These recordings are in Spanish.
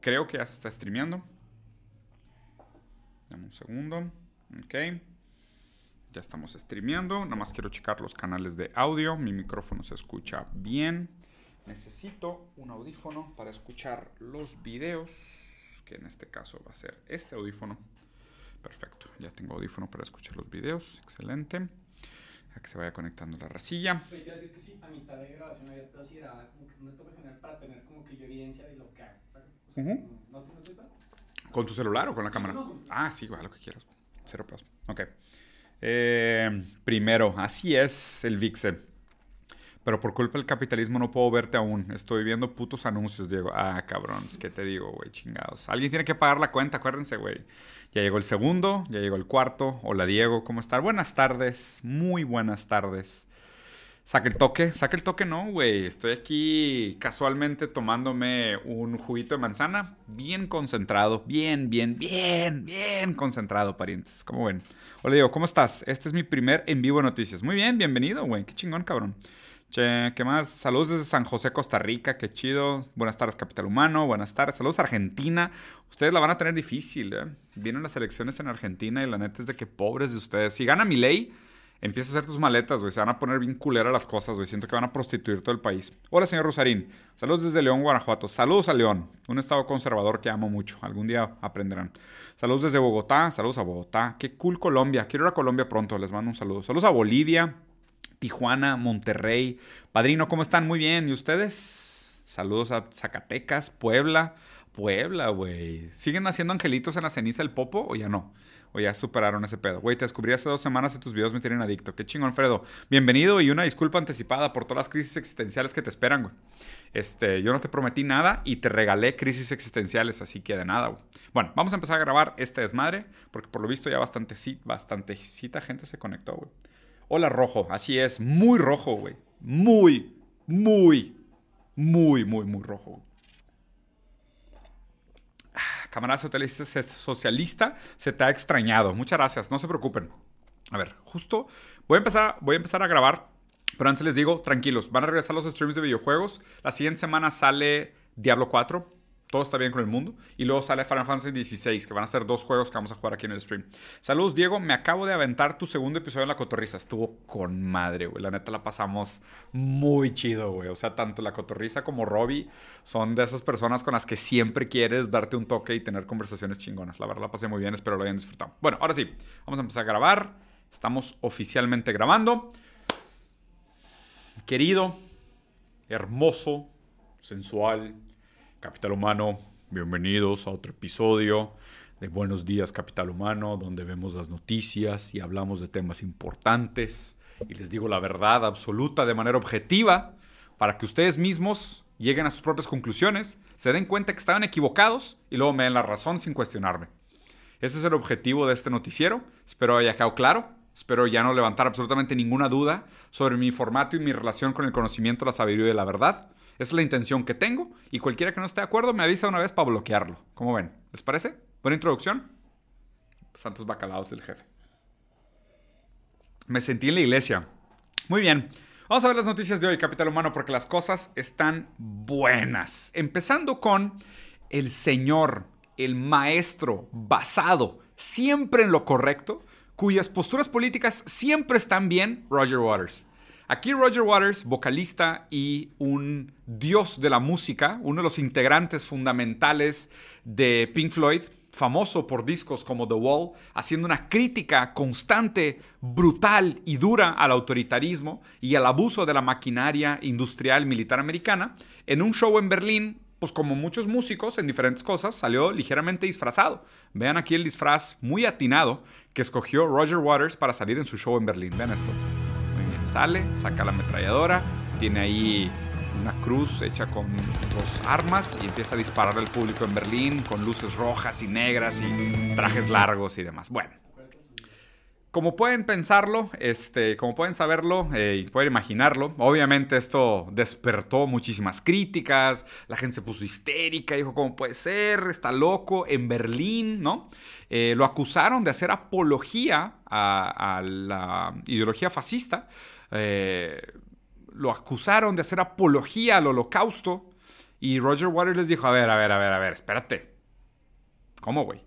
Creo que ya se está streameando. Dame un segundo. Ok. Ya estamos streameando. Nada más quiero checar los canales de audio. Mi micrófono se escucha bien. Necesito un audífono para escuchar los videos. Que en este caso va a ser este audífono. Perfecto. Ya tengo audífono para escuchar los videos. Excelente. A que se vaya conectando la racilla. Decir que sí, a mitad de grabación había como un general para tener como que yo evidencia de lo que hago, ¿sabes? No, tienes. ¿Con tu celular o con la Sí, cámara? no, Ah, sí, va, lo que quieras. Cero pesos. Ok. Eh, primero, así es el VIXE. Pero por culpa del capitalismo no puedo verte aún. Estoy viendo putos anuncios, Diego. Ah, cabrón. Que te digo, güey, chingados. Alguien tiene que pagar la cuenta, acuérdense, güey. Ya llegó el segundo, ya llegó el cuarto. Hola, Diego, ¿cómo estás? Buenas tardes. Muy buenas tardes. Saca el toque, saca el toque, no, güey. Estoy aquí casualmente tomándome un juguito de manzana, bien concentrado, bien, bien, bien, bien concentrado, parientes. ¿Cómo ven? Hola, Diego, ¿cómo estás? Este es mi primer en vivo noticias. Muy bien, bienvenido, güey. Qué chingón, cabrón. Che, ¿qué más? Saludos desde San José, Costa Rica, qué chido. Buenas tardes, Capital Humano. Buenas tardes. Saludos, Argentina. Ustedes la van a tener difícil, ¿eh? Vienen las elecciones en Argentina y la neta es de que pobres de ustedes. Si gana mi ley, empieza a hacer tus maletas, güey. Se van a poner bien culera las cosas, güey. Siento que van a prostituir todo el país. Hola, señor Rosarín. Saludos desde León, Guanajuato. Saludos a León, un estado conservador que amo mucho. Algún día aprenderán. Saludos desde Bogotá. Saludos a Bogotá. Qué cool Colombia. Quiero ir a Colombia pronto. Les mando un saludo. Saludos a Bolivia. Tijuana, Monterrey. Padrino, ¿cómo están? Muy bien. ¿Y ustedes? Saludos a Zacatecas, Puebla. Puebla, güey. ¿Siguen haciendo angelitos en la ceniza el popo o ya no? O ya superaron ese pedo. Güey, te descubrí hace dos semanas y tus videos me tienen adicto. Qué chingón, Fredo. Bienvenido y una disculpa anticipada por todas las crisis existenciales que te esperan, güey. Este, yo no te prometí nada y te regalé crisis existenciales, así que de nada, güey. Bueno, vamos a empezar a grabar este desmadre, porque por lo visto ya bastante, bastante cita gente se conectó, güey. Hola, rojo. Así es, muy rojo, güey. Muy, muy, muy, muy, muy rojo. güey. Camarada socialista, socialista, se te ha extrañado. Muchas gracias, no se preocupen. A ver, justo voy a empezar, voy a, empezar a grabar, pero antes les digo, tranquilos, van a regresar los streams de videojuegos. La siguiente semana sale Diablo 4, todo está bien con el mundo. Y luego sale Final Fantasy XVI, que van a ser dos juegos que vamos a jugar aquí en el stream. Saludos, Diego. Me acabo de aventar tu segundo episodio en La Cotorriza. Estuvo con madre, güey. La neta la pasamos muy chido, güey. O sea, tanto La Cotorriza como Robbie son de esas personas con las que siempre quieres darte un toque y tener conversaciones chingonas. La verdad la pasé muy bien, espero lo hayan disfrutado. Bueno, ahora sí, vamos a empezar a grabar. Estamos oficialmente grabando. Querido, hermoso, sensual, Capital Humano, bienvenidos a otro episodio de Buenos Días Capital Humano, donde vemos las noticias y hablamos de temas importantes y les digo la verdad absoluta de manera objetiva para que ustedes mismos lleguen a sus propias conclusiones, se den cuenta que estaban equivocados y luego me den la razón sin cuestionarme. Ese es el objetivo de este noticiero. Espero haya quedado claro. Espero ya no levantar absolutamente ninguna duda sobre mi formato y mi relación con el conocimiento, la sabiduría y la verdad. Esa es la intención que tengo y cualquiera que no esté de acuerdo me avisa una vez para bloquearlo. ¿Cómo ven? ¿Les parece? Buena introducción. Santos bacalaos del jefe. Me sentí en la iglesia. Muy bien. Vamos a ver las noticias de hoy, Capital Humano, porque las cosas están buenas. Empezando con el señor, el maestro, basado siempre en lo correcto, cuyas posturas políticas siempre están bien, Roger Waters. Aquí Roger Waters, vocalista y un dios de la música, uno de los integrantes fundamentales de Pink Floyd, famoso por discos como The Wall, haciendo una crítica constante, brutal y dura al autoritarismo y al abuso de la maquinaria industrial militar americana, en un show en Berlín, pues como muchos músicos en diferentes cosas, salió ligeramente disfrazado. Vean aquí el disfraz muy atinado que escogió Roger Waters para salir en su show en Berlín. Vean esto. Sale, saca la ametralladora, tiene ahí una cruz hecha con dos armas y empieza a disparar al público en Berlín con luces rojas y negras y trajes largos y demás. Bueno, como pueden pensarlo, este, como pueden saberlo eh, y pueden imaginarlo, obviamente esto despertó muchísimas críticas, la gente se puso histérica, dijo, ¿cómo puede ser? Está loco, en Berlín, ¿no? Eh, lo acusaron de hacer apología a la ideología fascista, eh, lo acusaron de hacer apología al holocausto Y Roger Waters les dijo, a ver, a ver, a ver, a ver, espérate. ¿Cómo, güey?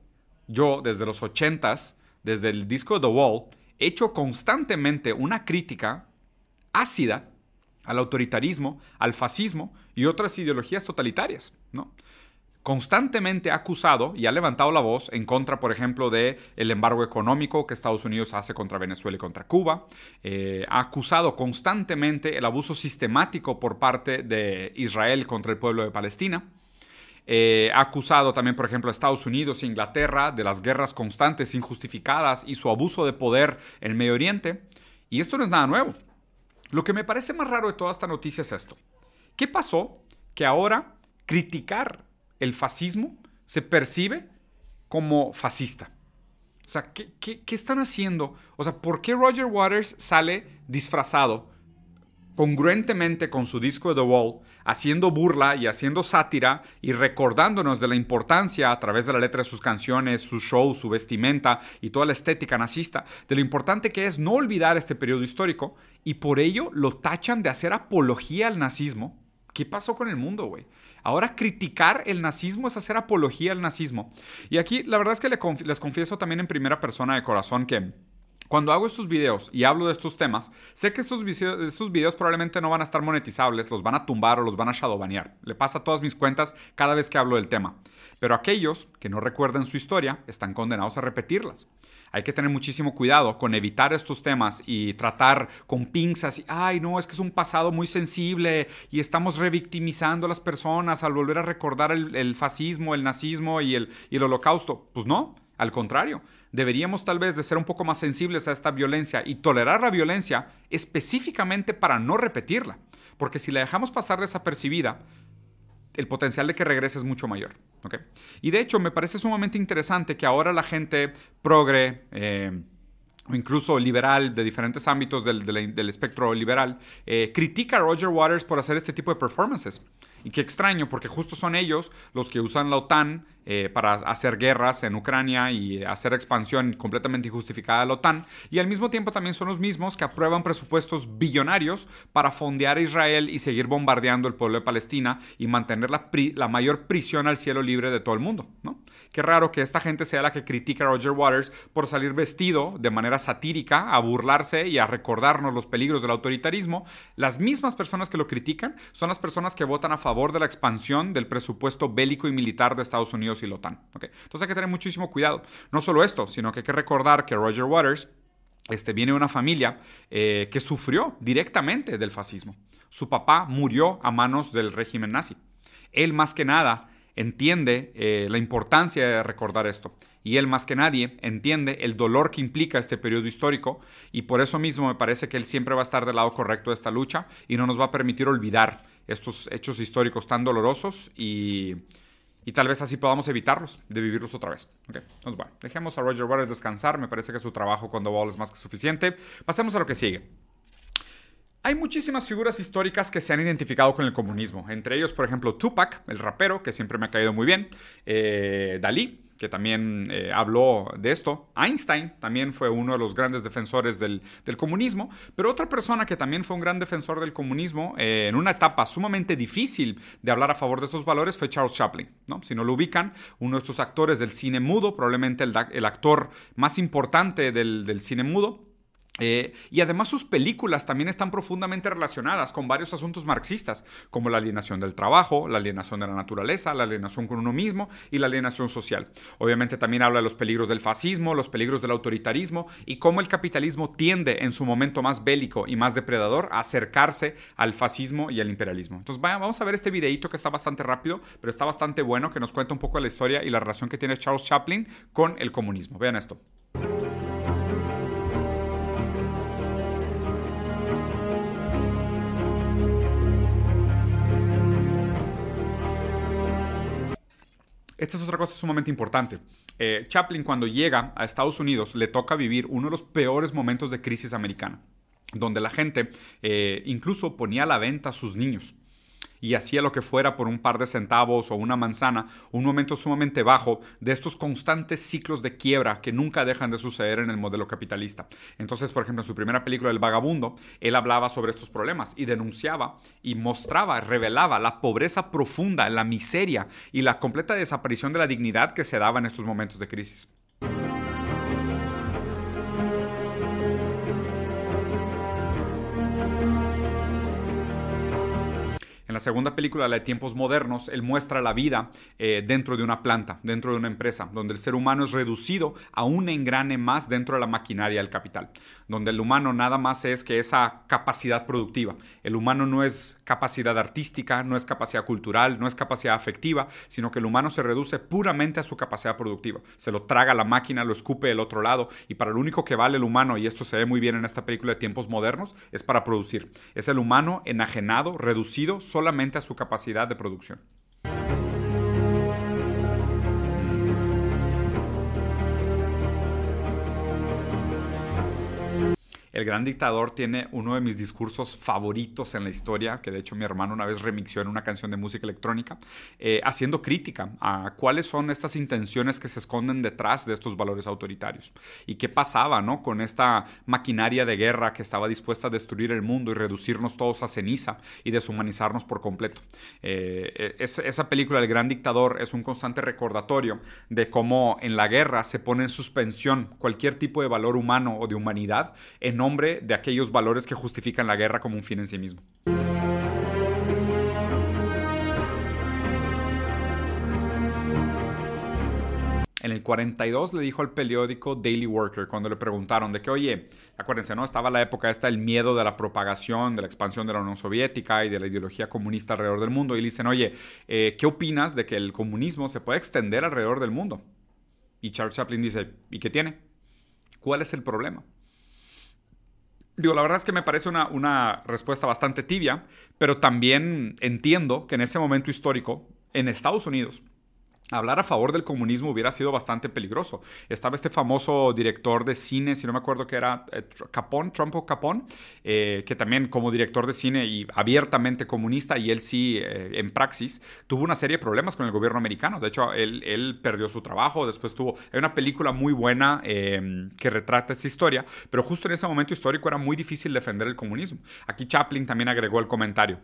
Yo, desde los ochentas, desde el disco The Wall, he hecho constantemente una crítica ácida al autoritarismo, al fascismo y otras ideologías totalitarias, ¿no? Constantemente ha acusado y ha levantado la voz en contra, por ejemplo, de el embargo económico que Estados Unidos hace contra Venezuela y contra Cuba. Eh, ha acusado constantemente el abuso sistemático por parte de Israel contra el pueblo de Palestina. Eh, ha acusado también, por ejemplo, a Estados Unidos e Inglaterra de las guerras constantes, injustificadas y su abuso de poder en Medio Oriente. Y esto no es nada nuevo. Lo que me parece más raro de toda esta noticia es esto. ¿Qué pasó? Que ahora criticar el fascismo se percibe como fascista. O sea, ¿qué, están haciendo? O sea, ¿por qué Roger Waters sale disfrazado congruentemente con su disco de The Wall, haciendo burla y haciendo sátira y recordándonos de la importancia a través de la letra de sus canciones, su show, su vestimenta y toda la estética nazista, de lo importante que es no olvidar este periodo histórico y por ello lo tachan de hacer apología al nazismo? ¿Qué pasó con el mundo, güey? Ahora criticar el nazismo es hacer apología al nazismo. Y aquí la verdad es que les confieso también en primera persona de corazón que... Cuando hago estos videos y hablo de estos temas, sé que estos, estos videos probablemente no van a estar monetizables, los van a tumbar o los van a shadowbanear. Le pasa a todas mis cuentas cada vez que hablo del tema. Pero aquellos que no recuerden su historia están condenados a repetirlas hay que tener muchísimo cuidado con evitar estos temas y tratar con pinzas y, ay, no, es que es un pasado muy sensible y estamos revictimizando a las personas al volver a recordar el, fascismo, el nazismo y el, y el holocausto. Pues no, al contrario, deberíamos tal vez de ser un poco más sensibles a esta violencia y tolerar la violencia específicamente para no repetirla. Porque si la dejamos pasar desapercibida, el potencial de que regrese es mucho mayor. Y de hecho, me parece sumamente interesante que ahora la gente progre, eh, o incluso liberal de diferentes ámbitos del, espectro liberal, eh, critica a Roger Waters por hacer este tipo de performances. Y qué extraño, porque justo son ellos los que usan la OTAN eh, para hacer guerras en Ucrania y hacer expansión completamente injustificada de la OTAN. Y al mismo tiempo también son los mismos que aprueban presupuestos billonarios para fondear a Israel y seguir bombardeando el pueblo de Palestina y mantener la, la mayor prisión al cielo libre de todo el mundo. ¿no? Qué raro que esta gente sea la que critica a Roger Waters por salir vestido de manera satírica a burlarse y a recordarnos los peligros del autoritarismo. Las mismas personas que lo critican son las personas que votan a favor de la expansión del presupuesto bélico y militar de Estados Unidos y la OTAN. Entonces hay que tener muchísimo cuidado. No solo esto, sino que hay que recordar que Roger Waters este, viene de una familia eh, que sufrió directamente del fascismo. Su papá murió a manos del régimen nazi. Él más que nada entiende eh, la importancia de recordar esto. Y él más que nadie entiende el dolor que implica este periodo histórico y por eso mismo me parece que él siempre va a estar del lado correcto de esta lucha y no nos va a permitir olvidar estos hechos históricos tan dolorosos y, tal vez así podamos evitarlos, de vivirlos otra vez. Okay. Entonces, bueno, dejemos a Roger Waters descansar, me parece que su trabajo con The es más que suficiente. Pasemos a lo que sigue. Hay muchísimas figuras históricas que se han identificado con el comunismo, entre ellos, por ejemplo, Tupac, el rapero, que siempre me ha caído muy bien, eh, Dalí, que también eh, habló de esto, Einstein también fue uno de los grandes defensores del, comunismo, pero otra persona que también fue un gran defensor del comunismo eh, en una etapa sumamente difícil de hablar a favor de esos valores fue Charles Chaplin. ¿no? Si no lo ubican, uno de estos actores del cine mudo, probablemente el, actor más importante del, del cine mudo, eh, y además sus películas también están profundamente relacionadas con varios asuntos marxistas, como la alienación del trabajo, la alienación de la naturaleza, la alienación con uno mismo y la alienación social. Obviamente también habla de los peligros del fascismo, los peligros del autoritarismo y cómo el capitalismo tiende en su momento más bélico y más depredador a acercarse al fascismo y al imperialismo. Entonces vamos a ver este videito que está bastante rápido, pero está bastante bueno, que nos cuenta un poco la historia y la relación que tiene Charles Chaplin con el comunismo. Vean esto. Esta es otra cosa sumamente importante. Eh, Chaplin cuando llega a Estados Unidos le toca vivir uno de los peores momentos de crisis americana, donde la gente eh, incluso ponía a la venta a sus niños. Y hacía lo que fuera por un par de centavos o una manzana, un momento sumamente bajo de estos constantes ciclos de quiebra que nunca dejan de suceder en el modelo capitalista. Entonces, por ejemplo, en su primera película El vagabundo, él hablaba sobre estos problemas y denunciaba y mostraba, revelaba la pobreza profunda, la miseria y la completa desaparición de la dignidad que se daba en estos momentos de crisis. En la segunda película, la de Tiempos Modernos, él muestra la vida eh, dentro de una planta, dentro de una empresa, donde el ser humano es reducido a un engrane más dentro de la maquinaria del capital, donde el humano nada más es que esa capacidad productiva. El humano no es capacidad artística, no es capacidad cultural, no es capacidad afectiva, sino que el humano se reduce puramente a su capacidad productiva. Se lo traga la máquina, lo escupe del otro lado, y para lo único que vale el humano, y esto se ve muy bien en esta película de Tiempos Modernos, es para producir. Es el humano enajenado, reducido, solamente a su capacidad de producción. El gran dictador tiene uno de mis discursos favoritos en la historia, que de hecho mi hermano una vez remixió en una canción de música electrónica, eh, haciendo crítica a cuáles son estas intenciones que se esconden detrás de estos valores autoritarios. Y qué pasaba ¿no? con esta maquinaria de guerra que estaba dispuesta a destruir el mundo y reducirnos todos a ceniza y deshumanizarnos por completo. Eh, esa película, El gran dictador, es un constante recordatorio de cómo en la guerra se pone en suspensión cualquier tipo de valor humano o de humanidad en de aquellos valores que justifican la guerra como un fin en sí mismo. En el 42 le dijo al periódico Daily Worker cuando le preguntaron de que, oye, acuérdense, ¿no? Estaba la época esta, el miedo de la propagación, de la expansión de la Unión Soviética y de la ideología comunista alrededor del mundo. Y le dicen, oye, eh, ¿qué opinas de que el comunismo se puede extender alrededor del mundo? Y Charles Chaplin dice, ¿y qué tiene? ¿Cuál es el problema? Digo, la verdad es que me parece una, una, respuesta bastante tibia, pero también entiendo que en ese momento histórico, en Estados Unidos, hablar a favor del comunismo hubiera sido bastante peligroso. Estaba este famoso director de cine, si no me acuerdo que era eh, Capón, Trump Capón, eh, que también como director de cine y abiertamente comunista, y él sí eh, en praxis, tuvo una serie de problemas con el gobierno americano. De hecho, él, él perdió su trabajo, después tuvo... Hay una película muy buena em, que retrata esta historia, pero justo en ese momento histórico era muy difícil defender el comunismo. Aquí Chaplin también agregó el comentario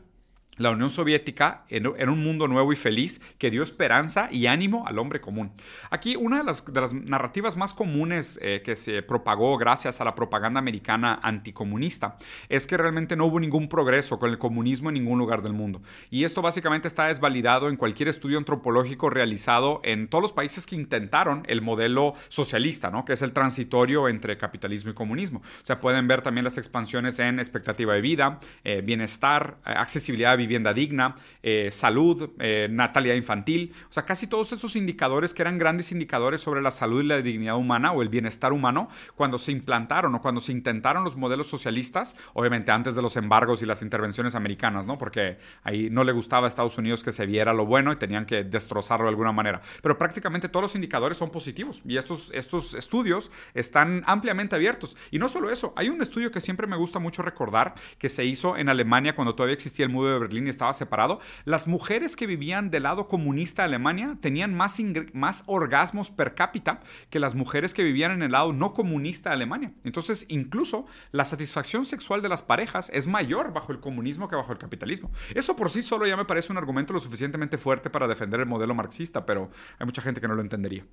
la Unión Soviética en, un mundo nuevo y feliz que dio esperanza y ánimo al hombre común. Aquí una de las, narrativas más comunes eh, que se propagó gracias a la propaganda americana anticomunista es que realmente no hubo ningún progreso con el comunismo en ningún lugar del mundo. Y esto básicamente está desvalidado en cualquier estudio antropológico realizado en todos los países que intentaron el modelo socialista, ¿no? que es el transitorio entre capitalismo y comunismo. O sea, pueden ver también las expansiones en expectativa de vida, eh, bienestar, eh, accesibilidad a vivienda digna, eh, salud, eh, natalidad infantil. O sea, casi todos esos indicadores que eran grandes indicadores sobre la salud y la dignidad humana o el bienestar humano, cuando se implantaron o cuando se intentaron los modelos socialistas, obviamente antes de los embargos y las intervenciones americanas, ¿no? Porque ahí no le gustaba a Estados Unidos que se viera lo bueno y tenían que destrozarlo de alguna manera. Pero prácticamente todos los indicadores son positivos y estos, estos estudios están ampliamente abiertos. Y no solo eso, hay un estudio que siempre me gusta mucho recordar que se hizo en Alemania cuando todavía existía el muro de Berlín estaba separado, las mujeres que vivían del lado comunista de Alemania tenían más, más orgasmos per cápita que las mujeres que vivían en el lado no comunista de Alemania. Entonces, incluso la satisfacción sexual de las parejas es mayor bajo el comunismo que bajo el capitalismo. Eso por sí solo ya me parece un argumento lo suficientemente fuerte para defender el modelo marxista, pero hay mucha gente que no lo entendería.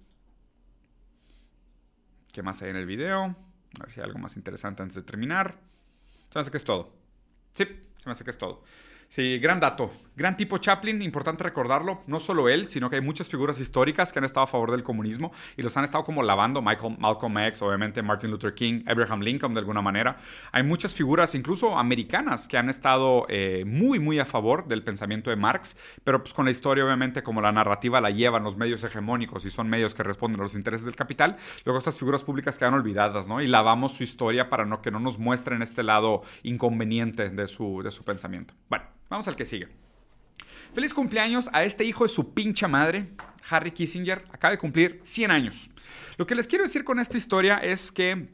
¿Qué más hay en el video? A ver si hay algo más interesante antes de terminar. Se me hace que es todo. Sí, se me hace que es todo. Sí, gran dato. Gran tipo Chaplin, importante recordarlo. No solo él, sino que hay muchas figuras históricas que han estado a favor del comunismo y los han estado como lavando. Michael, Malcolm X, obviamente Martin Luther King, Abraham Lincoln de alguna manera. Hay muchas figuras, incluso americanas, que han estado eh, muy, muy a favor del pensamiento de Marx, pero pues con la historia, obviamente, como la narrativa la llevan los medios hegemónicos y son medios que responden a los intereses del capital, luego estas figuras públicas quedan olvidadas, ¿no? Y lavamos su historia para que no nos muestren este lado inconveniente de su, de su pensamiento. Bueno. Vamos al que sigue. Feliz cumpleaños a este hijo de su pincha madre, Harry Kissinger. Acaba de cumplir 100 años. Lo que les quiero decir con esta historia es que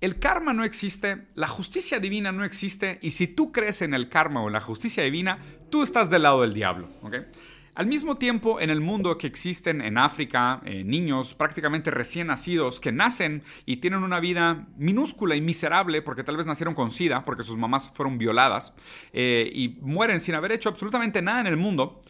el karma no existe, la justicia divina no existe, y si tú crees en el karma o en la justicia divina, tú estás del lado del diablo. Al mismo tiempo, en el mundo que existen en África eh, niños prácticamente recién nacidos que nacen y tienen una vida minúscula y miserable porque tal vez nacieron con SIDA, porque sus mamás fueron violadas eh, y mueren sin haber hecho absolutamente nada en el mundo,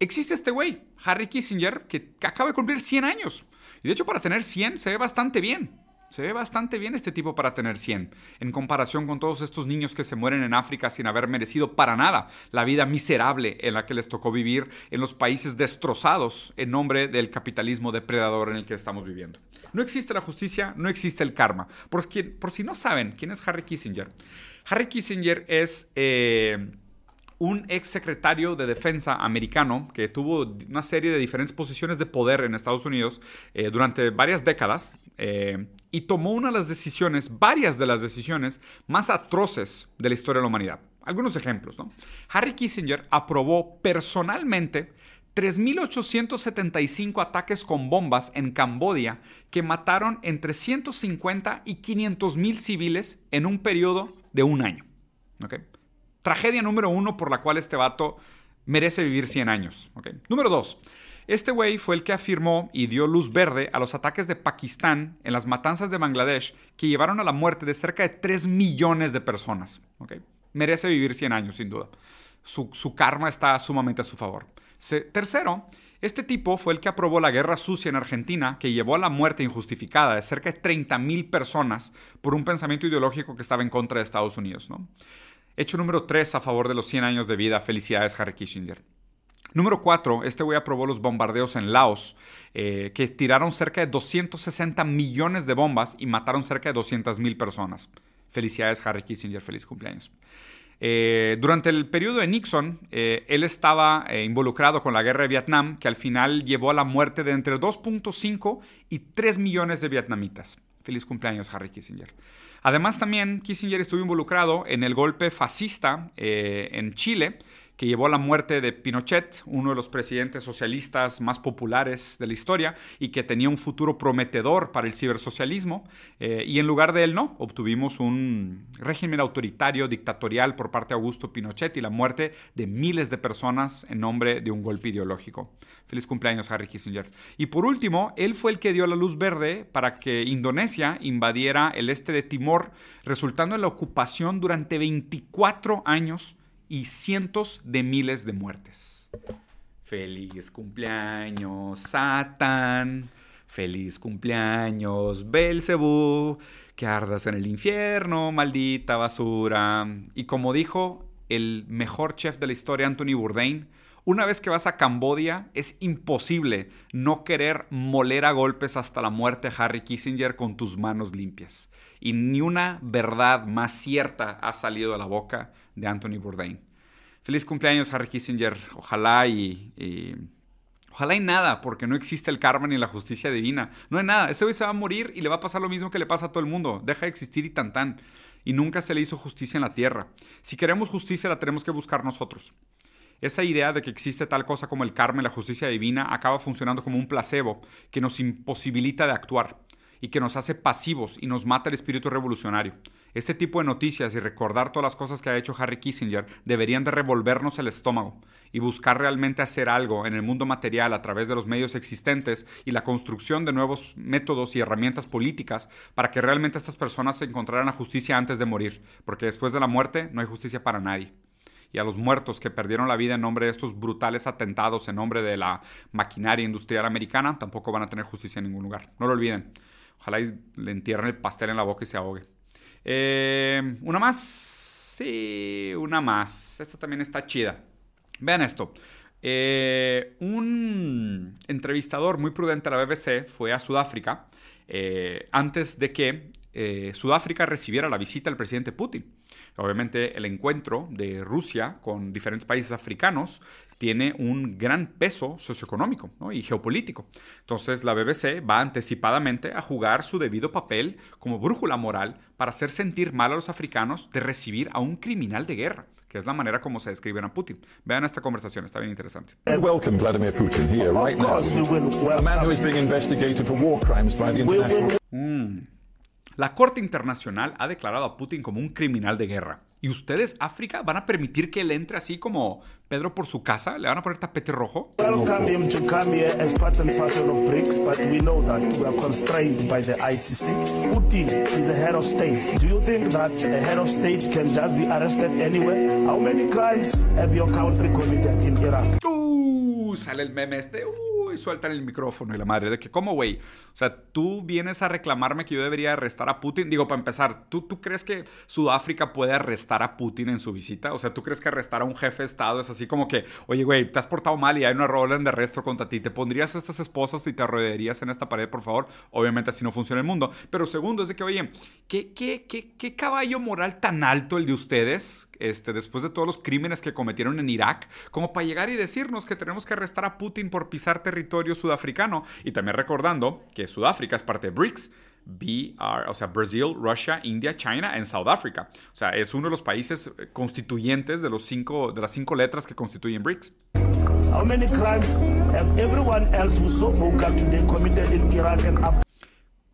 existe este güey, Harry Kissinger, que acaba de cumplir 100 años. Y de hecho, para tener 100 se ve bastante bien. Se ve bastante bien este tipo para tener 100, en comparación con todos estos niños que se mueren en África sin haber merecido para nada la vida miserable en la que les tocó vivir en los países destrozados en nombre del capitalismo depredador en el que estamos viviendo. No existe la justicia, no existe el karma. Por, si no saben quién es Harry Kissinger, Harry Kissinger es... Eh, un ex secretario de defensa americano que tuvo una serie de diferentes posiciones de poder en Estados Unidos eh, durante varias décadas eh, y tomó una de las decisiones, varias de las decisiones más atroces de la historia de la humanidad. Algunos ejemplos, ¿no? Harry Kissinger aprobó personalmente 3.875 ataques con bombas en Cambodia que mataron entre 150 y 500 mil civiles en un periodo de un año. ¿okay? Tragedia número uno por la cual este vato merece vivir 100 años. Número dos. Este güey fue el que afirmó y dio luz verde a los ataques de Pakistán en las matanzas de Bangladesh que llevaron a la muerte de cerca de 3 millones de personas. Merece vivir 100 años, sin duda. Su, karma está sumamente a su favor. tercero, este tipo fue el que aprobó la guerra sucia en Argentina, que llevó a la muerte injustificada de cerca de 30.000 personas por un pensamiento ideológico que estaba en contra de Estados Unidos. ¿no? Hecho número 3 a favor de los 100 años de vida. Felicidades, Harry Kissinger. Número 4, este güey aprobó los bombardeos en Laos, eh, que tiraron cerca de 260 millones de bombas y mataron cerca de 200 mil personas. Felicidades, Harry Kissinger, feliz cumpleaños. Eh, durante el periodo de Nixon, eh, él estaba involucrado con la guerra de Vietnam, que al final llevó a la muerte de entre 2.5 y 3 millones de vietnamitas. Feliz cumpleaños, Harry Kissinger. Además, también Kissinger estuvo involucrado en el golpe fascista eh, en Chile, que llevó a la muerte de Pinochet, uno de los presidentes socialistas más populares de la historia y que tenía un futuro prometedor para el cibersocialismo. Eh, y en lugar de él, no, obtuvimos un régimen autoritario, dictatorial por parte de Augusto Pinochet y la muerte de miles de personas en nombre de un golpe ideológico. Feliz cumpleaños, Harry Kissinger. Y por último, él fue el que dio la luz verde para que Indonesia invadiera el este de Timor, resultando en la ocupación durante 24 años y cientos de miles de muertes. Feliz cumpleaños, Satán. Feliz cumpleaños, Belcebú. Que ardas en el infierno, maldita basura. Y como dijo el mejor chef de la historia, Anthony Bourdain, una vez que vas a Cambodia, es imposible no querer moler a golpes hasta la muerte a Harry Kissinger con tus manos limpias. Y ni una verdad más cierta ha salido de la boca de Anthony Bourdain. Feliz cumpleaños, Harry Kissinger. Ojalá y, Ojalá y nada, porque no existe el karma ni la justicia divina. No hay nada. Ese hoy se va a morir y le va a pasar lo mismo que le pasa a todo el mundo. Deja de existir y tan tan. Y nunca se le hizo justicia en la tierra. Si queremos justicia, la tenemos que buscar nosotros. Esa idea de que existe tal cosa como el karma la justicia divina acaba funcionando como un placebo que nos imposibilita de actuar y que nos hace pasivos y nos mata el espíritu revolucionario. Este tipo de noticias y recordar todas las cosas que ha hecho Harry Kissinger deberían de revolvernos el estómago y buscar realmente hacer algo en el mundo material a través de los medios existentes y la construcción de nuevos métodos y herramientas políticas para que realmente estas personas encontraran la justicia antes de morir, porque después de la muerte no hay justicia para nadie y a los muertos que perdieron la vida en nombre de estos brutales atentados en nombre de la maquinaria industrial americana, tampoco van a tener justicia en ningún lugar. No lo olviden. Ojalá le entierren el pastel en la boca y se ahogue. Eh, una más. Sí, una más. Esta también está chida. Vean esto. Eh, un entrevistador muy prudente de la BBC fue a Sudáfrica eh, antes de que Sudáfrica recibiera la visita del presidente Putin. Obviamente el encuentro de Rusia con diferentes países africanos tiene un gran peso socioeconómico y geopolítico. Entonces la BBC va anticipadamente a jugar su debido papel como brújula moral para hacer sentir mal a los africanos de recibir a un criminal de guerra que es la manera como se describen a Putin. Vean esta conversación, está bien interesante. Welcome Vladimir Putin here right now. A man who is being investigated for war crimes by the international... Mm. La Corte Internacional ha declarado a Putin como un criminal de guerra. ¿Y ustedes, África, van a permitir que él entre así como Pedro por su casa? ¿Le van a poner tapete rojo? welcome him to come here as part and parcel of BRICS, but we know that we are constrained by the ICC. Putin is a head of state. Do you think that a head of state can just be arrested anywhere? How many crimes have your country committed in Iraq? Uh, sale el meme este. Uh, y sueltan el micrófono y la madre. De que, ¿cómo, güey? O sea, tú vienes a reclamarme que yo debería arrestar a Putin. Digo, para empezar, ¿tú, ¿tú crees que Sudáfrica puede arrestar a Putin en su visita? O sea, ¿tú crees que arrestar a un jefe de Estado es así como que, oye, güey, te has portado mal y hay una orden de arresto contra ti? ¿Te pondrías estas esposas y te arrollarías en esta pared, por favor? Obviamente así no funciona el mundo. Pero segundo es de que, oye, ¿qué, qué, qué, qué caballo moral tan alto el de ustedes? Este, después de todos los crímenes que cometieron en Irak, como para llegar y decirnos que tenemos que arrestar a Putin por pisar territorio sudafricano. Y también recordando que Sudáfrica es parte de BRICS. BR, o sea, Brasil, Russia, India, China and South Africa. O sea, es uno de los países constituyentes de, los cinco, de las cinco letras que constituyen BRICS. How many crimes have everyone else who's so vocal today committed in Iraq and Afghanistan?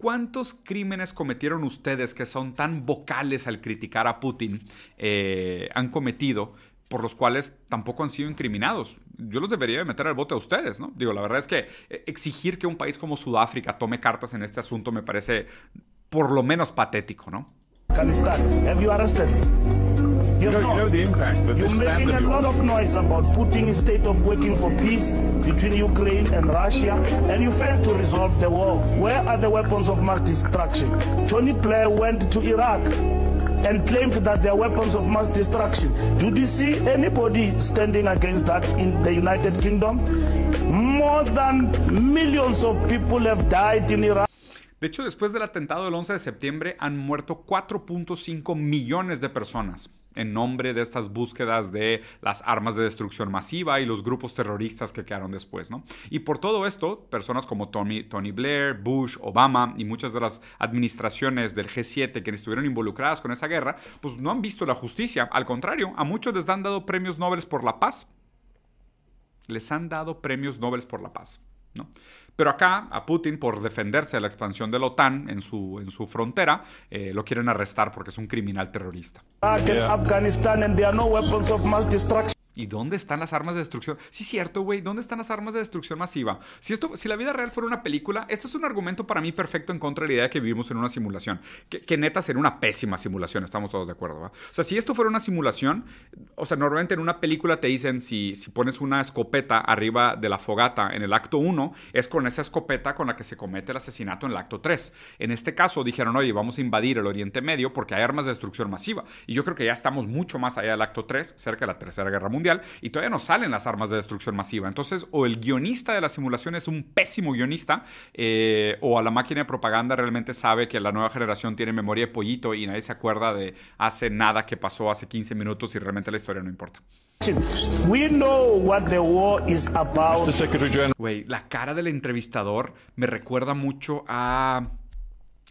¿Cuántos crímenes cometieron ustedes que son tan vocales al criticar a Putin eh, han cometido por los cuales tampoco han sido incriminados? Yo los debería meter al bote a ustedes, ¿no? Digo, la verdad es que exigir que un país como Sudáfrica tome cartas en este asunto me parece por lo menos patético, ¿no? You, You know, you know the impact that You're this making a lot of noise about putting a state of working for peace between Ukraine and Russia, and you failed to resolve the war. Where are the weapons of mass destruction? Tony Blair went to Iraq and claimed that they're weapons of mass destruction. Did you see anybody standing against that in the United Kingdom? More than millions of people have died in Iraq. De hecho, después del atentado del 11 de septiembre han muerto 4.5 millones de personas en nombre de estas búsquedas de las armas de destrucción masiva y los grupos terroristas que quedaron después, ¿no? Y por todo esto, personas como Tony, Blair, Bush, Obama y muchas de las administraciones del G7 que estuvieron involucradas con esa guerra, pues no han visto la justicia. Al contrario, a muchos les han dado premios Nobel por la paz. Les han dado premios Nobel por la paz, ¿no? Pero acá, a Putin, por defenderse de la expansión de la OTAN en su, en su frontera, eh, lo quieren arrestar porque es un criminal terrorista. Iraq ¿Y dónde están las armas de destrucción? Sí, cierto, güey. ¿Dónde están las armas de destrucción masiva? Si, esto, si la vida real fuera una película, esto es un argumento para mí perfecto en contra de la idea de que vivimos en una simulación. Que, que neta sería una pésima simulación, estamos todos de acuerdo, ¿va? O sea, si esto fuera una simulación, o sea, normalmente en una película te dicen si, si pones una escopeta arriba de la fogata en el acto 1, es con esa escopeta con la que se comete el asesinato en el acto 3. En este caso dijeron, oye, vamos a invadir el Oriente Medio porque hay armas de destrucción masiva. Y yo creo que ya estamos mucho más allá del acto 3, cerca de la Tercera Guerra Mundial y todavía no salen las armas de destrucción masiva. Entonces, o el guionista de la simulación es un pésimo guionista, eh, o a la máquina de propaganda realmente sabe que la nueva generación tiene memoria de pollito y nadie se acuerda de hace nada que pasó hace 15 minutos y realmente la historia no importa. We know what the war is about. Mr. Secretary General. Güey, la cara del entrevistador me recuerda mucho a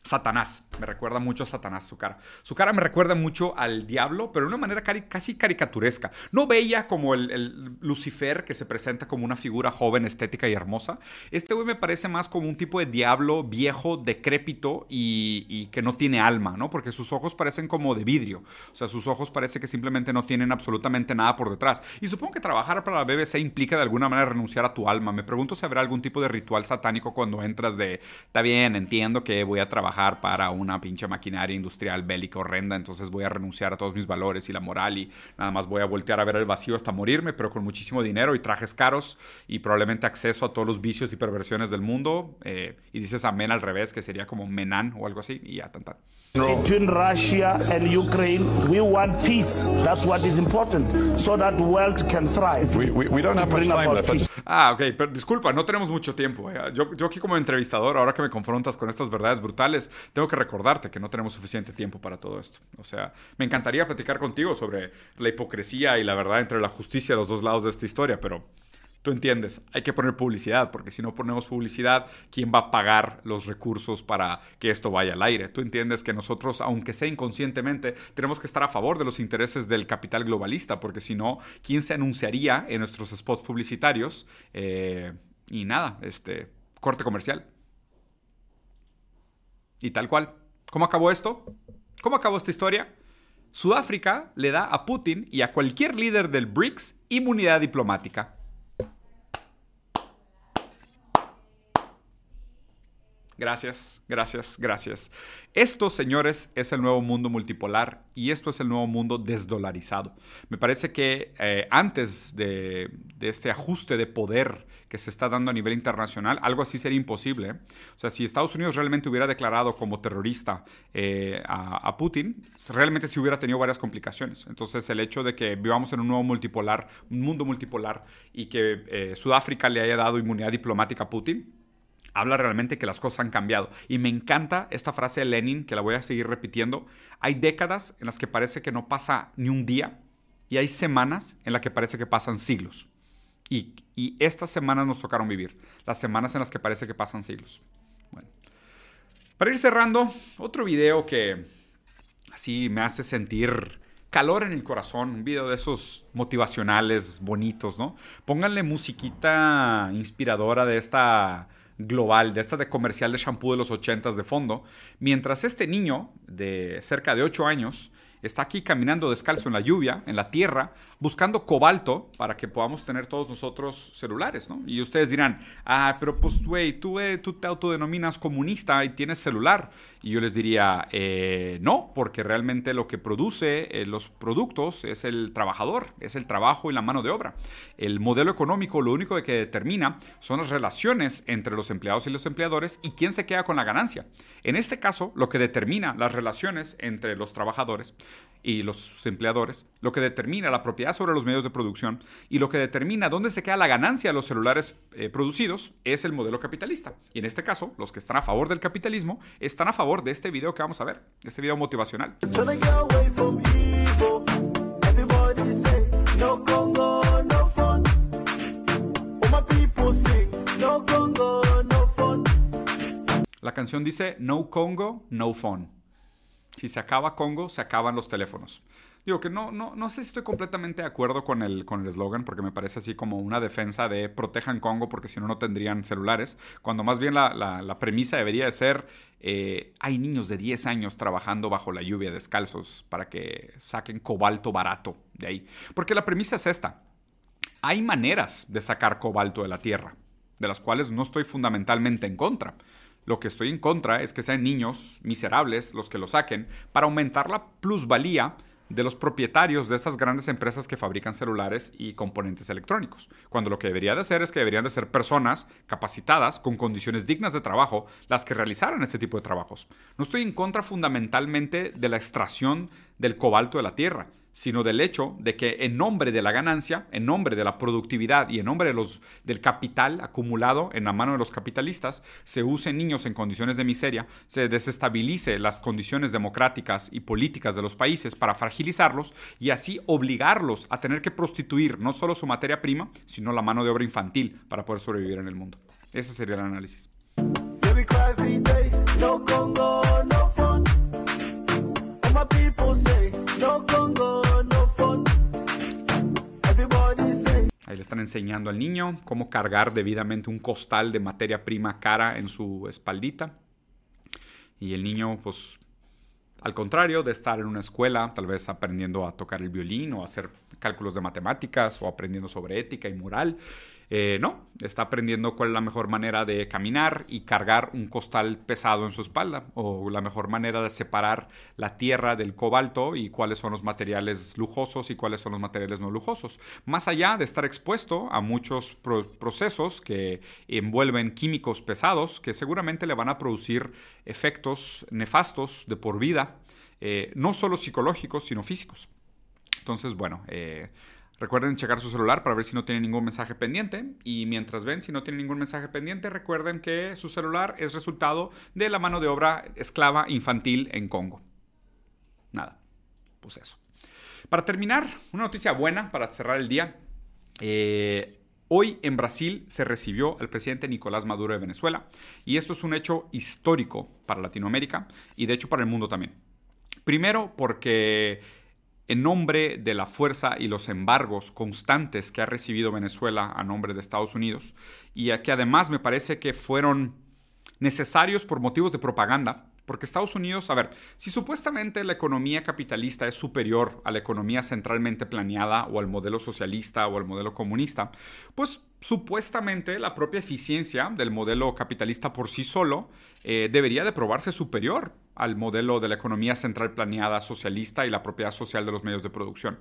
Satanás. Me recuerda mucho a Satanás su cara. Su cara me recuerda mucho al diablo, pero de una manera casi caricaturesca. No bella como el, el, Lucifer que se presenta como una figura joven, estética y hermosa. Este güey me parece más como un tipo de diablo viejo, decrépito y, y, que no tiene alma, ¿no? Porque sus ojos parecen como de vidrio. O sea, sus ojos parece que simplemente no tienen absolutamente nada por detrás. Y supongo que trabajar para la BBC implica de alguna manera renunciar a tu alma. Me pregunto si habrá algún tipo de ritual satánico cuando entras de, está bien, entiendo que voy a trabajar para una pinche maquinaria industrial bélica horrenda, entonces voy a renunciar a todos mis valores y la moral y nada más voy a voltear a ver el vacío hasta morirme, pero con muchísimo dinero y trajes caros y probablemente acceso a todos los vicios y perversiones del mundo. Eh, y dices amén al revés, que sería como menan o algo así, y ya, tan. Between Russia and Ukraine, we want peace. That's what is important, so that the world can thrive. We, we, we don't have much Bring time left. Ah, ok, pero disculpa, no tenemos mucho tiempo. eh. Yo, yo aquí como entrevistador, ahora que me confrontas con estas verdades brutales, tengo que recordarte que no tenemos suficiente tiempo para todo esto. O sea, me encantaría platicar contigo sobre la hipocresía y la verdad entre la justicia de los dos lados de esta historia, pero tú entiendes, hay que poner publicidad, porque si no ponemos publicidad, ¿quién va a pagar los recursos para que esto vaya al aire? Tú entiendes que nosotros, aunque sea inconscientemente, tenemos que estar a favor de los intereses del capital globalista, porque si no, ¿quién se anunciaría en nuestros spots publicitarios? Eh, y nada, este, corte comercial. Y tal cual, ¿Cómo acabó esto? ¿Cómo acabó esta historia? Sudáfrica le da a Putin y a cualquier líder del BRICS inmunidad diplomática. Gracias, gracias, gracias. Esto, señores, es el nuevo mundo multipolar y esto es el nuevo mundo desdolarizado. Me parece que eh, antes de, este ajuste de poder que se está dando a nivel internacional, algo así sería imposible. O sea, si Estados Unidos realmente hubiera declarado como terrorista eh, a, Putin, realmente sí hubiera tenido varias complicaciones. Entonces, el hecho de que vivamos en un nuevo multipolar, un mundo multipolar y que eh, Sudáfrica le haya dado inmunidad diplomática a Putin, habla realmente que las cosas han cambiado. Y me encanta esta frase de Lenin, que la voy a seguir repitiendo. Hay décadas en las que parece que no pasa ni un día y hay semanas en las que parece que pasan siglos. Y, y estas semanas nos tocaron vivir, las semanas en las que parece que pasan siglos. Bueno. Para ir cerrando, otro video que así me hace sentir calor en el corazón, un video de esos motivacionales, bonitos, ¿no? Pónganle musiquita inspiradora de esta global, de esta de comercial de shampoo de los 80 de fondo, mientras este niño de cerca de 8 años está aquí caminando descalzo en la lluvia, en la tierra, buscando cobalto para que podamos tener todos nosotros celulares. Y ustedes dirán, ah, pero pues, güey, tú, eh, tú te autodenominas comunista y tienes celular. Y yo les diría, eh, no, porque realmente lo que produce eh, los productos es el trabajador, es el trabajo y la mano de obra. El modelo económico lo único que determina son las relaciones entre los empleados y los empleadores y quién se queda con la ganancia. En este caso, lo que determina las relaciones entre los trabajadores y los empleadores, lo que determina la propiedad sobre los medios de producción y lo que determina dónde se queda la ganancia de los celulares eh, producidos es el modelo capitalista. Y en este caso, los que están a favor del capitalismo están a favor de este video que vamos a ver, este video motivacional. La canción dice No Congo, no phone. Si se acaba Congo, se acaban los teléfonos. Digo que no, no, no sé si estoy completamente de acuerdo con el eslogan, porque me parece así como una defensa de protejan Congo, porque si no, no tendrían celulares, cuando más bien la, la, la premisa debería de ser, eh, hay niños de 10 años trabajando bajo la lluvia descalzos para que saquen cobalto barato de ahí. Porque la premisa es esta, hay maneras de sacar cobalto de la tierra, de las cuales no estoy fundamentalmente en contra. Lo que estoy en contra es que sean niños miserables los que lo saquen para aumentar la plusvalía de los propietarios de estas grandes empresas que fabrican celulares y componentes electrónicos, cuando lo que debería de ser es que deberían de ser personas capacitadas con condiciones dignas de trabajo las que realizaran este tipo de trabajos. No estoy en contra fundamentalmente de la extracción del cobalto de la tierra, sino del hecho de que en nombre de la ganancia, en nombre de la productividad y en nombre de los, del capital acumulado en la mano de los capitalistas, se usen niños en condiciones de miseria, se desestabilice las condiciones democráticas y políticas de los países para fragilizarlos y así obligarlos a tener que prostituir no solo su materia prima, sino la mano de obra infantil para poder sobrevivir en el mundo. Ese sería el análisis. Ahí le están enseñando al niño cómo cargar debidamente un costal de materia prima cara en su espaldita. Y el niño, pues, al contrario de estar en una escuela, tal vez aprendiendo a tocar el violín o hacer cálculos de matemáticas o aprendiendo sobre ética y moral, eh, no, está aprendiendo cuál es la mejor manera de caminar y cargar un costal pesado en su espalda, o la mejor manera de separar la tierra del cobalto y cuáles son los materiales lujosos y cuáles son los materiales no lujosos. Más allá de estar expuesto a muchos procesos que envuelven químicos pesados que seguramente le van a producir efectos nefastos de por vida, eh, no solo psicológicos, sino físicos. Entonces, bueno, eh, Recuerden checar su celular para ver si no tiene ningún mensaje pendiente. Y mientras ven si no tiene ningún mensaje pendiente, recuerden que su celular es resultado de la mano de obra esclava infantil en Congo. Nada, pues eso. Para terminar, una noticia buena para cerrar el día. Eh, hoy en Brasil se recibió al presidente Nicolás Maduro de Venezuela. Y esto es un hecho histórico para Latinoamérica y de hecho para el mundo también. Primero porque en nombre de la fuerza y los embargos constantes que ha recibido Venezuela a nombre de Estados Unidos y que además me parece que fueron necesarios por motivos de propaganda, Porque Estados Unidos, a ver, si supuestamente la economía capitalista es superior a la economía centralmente planeada o al modelo socialista o al modelo comunista, pues supuestamente la propia eficiencia del modelo capitalista por sí solo eh, debería de probarse superior al modelo de la economía central planeada socialista y la propiedad social de los medios de producción.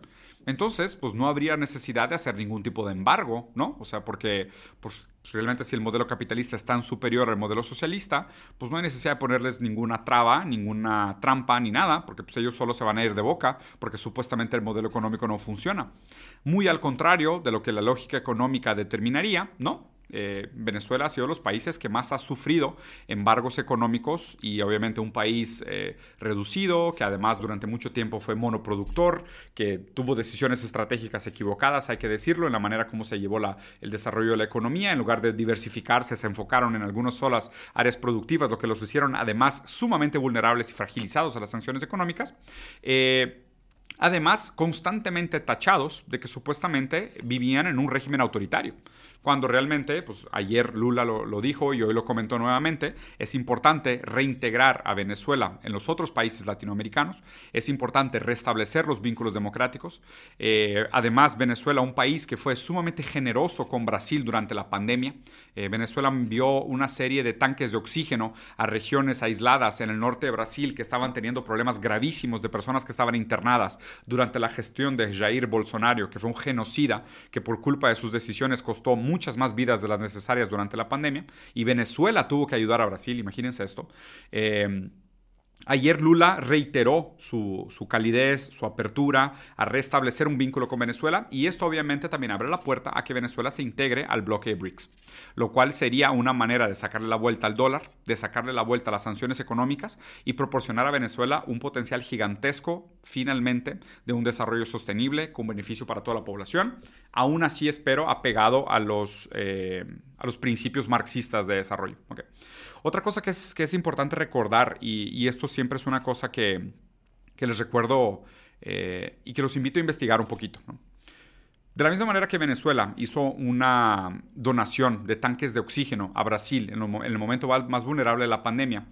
Entonces, pues no habría necesidad de hacer ningún tipo de embargo, ¿no? O sea, porque pues, realmente si el modelo capitalista es tan superior al modelo socialista, pues no hay necesidad de ponerles ninguna traba, ninguna trampa ni nada, porque pues ellos solo se van a ir de boca, porque supuestamente el modelo económico no funciona. Muy al contrario de lo que la lógica económica determinaría, ¿no? Eh, Venezuela ha sido los países que más ha sufrido embargos económicos y obviamente un país eh, reducido, que además durante mucho tiempo fue monoproductor, que tuvo decisiones estratégicas equivocadas, hay que decirlo, en la manera como se llevó el desarrollo de la economía. En lugar de diversificarse, se enfocaron en algunas solas áreas productivas, lo que los hicieron además sumamente vulnerables y fragilizados a las sanciones económicas. Eh, además, constantemente tachados de que supuestamente vivían en un régimen autoritario cuando realmente, pues ayer Lula lo, dijo y hoy lo comentó nuevamente, es importante reintegrar a Venezuela en los otros países latinoamericanos, es importante restablecer los vínculos democráticos. Eh, además, Venezuela, un país que fue sumamente generoso con Brasil durante la pandemia, eh, Venezuela envió una serie de tanques de oxígeno a regiones aisladas en el norte de Brasil que estaban teniendo problemas gravísimos de personas que estaban internadas durante la gestión de Jair Bolsonaro, que fue un genocida que por culpa de sus decisiones costó muchas más vidas de las necesarias durante la pandemia. Y Venezuela tuvo que ayudar a Brasil, imagínense esto. Eh, Ayer Lula reiteró su, calidez, su apertura a restablecer un vínculo con Venezuela y esto obviamente también abre la puerta a que Venezuela se integre al bloque de BRICS, lo cual sería una manera de sacarle la vuelta al dólar, de sacarle la vuelta a las sanciones económicas y proporcionar a Venezuela un potencial gigantesco finalmente de un desarrollo sostenible con beneficio para toda la población. Aún así espero apegado a los, eh, a los principios marxistas de desarrollo. Otra cosa que es, importante recordar, y, esto siempre es una cosa que, les recuerdo eh, y que los invito a investigar un poquito. De la misma manera que Venezuela hizo una donación de tanques de oxígeno a Brasil en, el momento más vulnerable de la pandemia,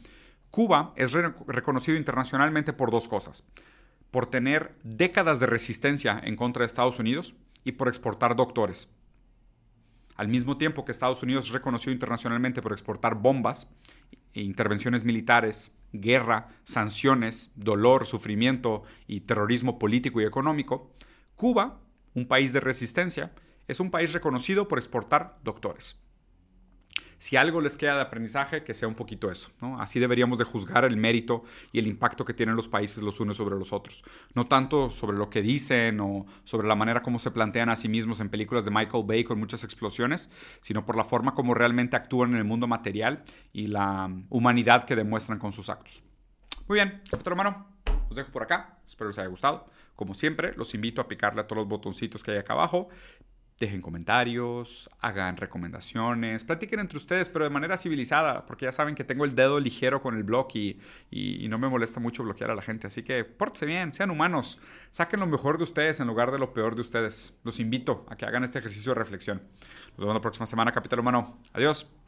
Cuba es reconocido internacionalmente por dos cosas. Por tener décadas de resistencia en contra de Estados Unidos y por exportar doctores. Al mismo tiempo que Estados Unidos es reconocido internacionalmente por exportar bombas, intervenciones militares, guerra, sanciones, dolor, sufrimiento y terrorismo político y económico, Cuba, un país de resistencia, es un país reconocido por exportar doctores si algo les queda de aprendizaje, que sea un poquito eso. Así deberíamos de juzgar el mérito y el impacto que tienen los países los unos sobre los otros. No tanto sobre lo que dicen o sobre la manera como se plantean a sí mismos en películas de Michael Bay con muchas explosiones, sino por la forma como realmente actúan en el mundo material y la humanidad que demuestran con sus actos. Muy bien, capítulo hermano, los dejo por acá. Espero les haya gustado. Como siempre, los invito a picarle a todos los botoncitos que hay acá abajo dejen comentarios, hagan recomendaciones, platiquen entre ustedes, pero de manera civilizada, porque ya saben que tengo el dedo ligero con el blog y, no me molesta mucho bloquear a la gente. Así que pórtense bien, sean humanos, saquen lo mejor de ustedes en lugar de lo peor de ustedes. Los invito a que hagan este ejercicio de reflexión. Nos vemos la próxima semana, Capital Humano. Adiós.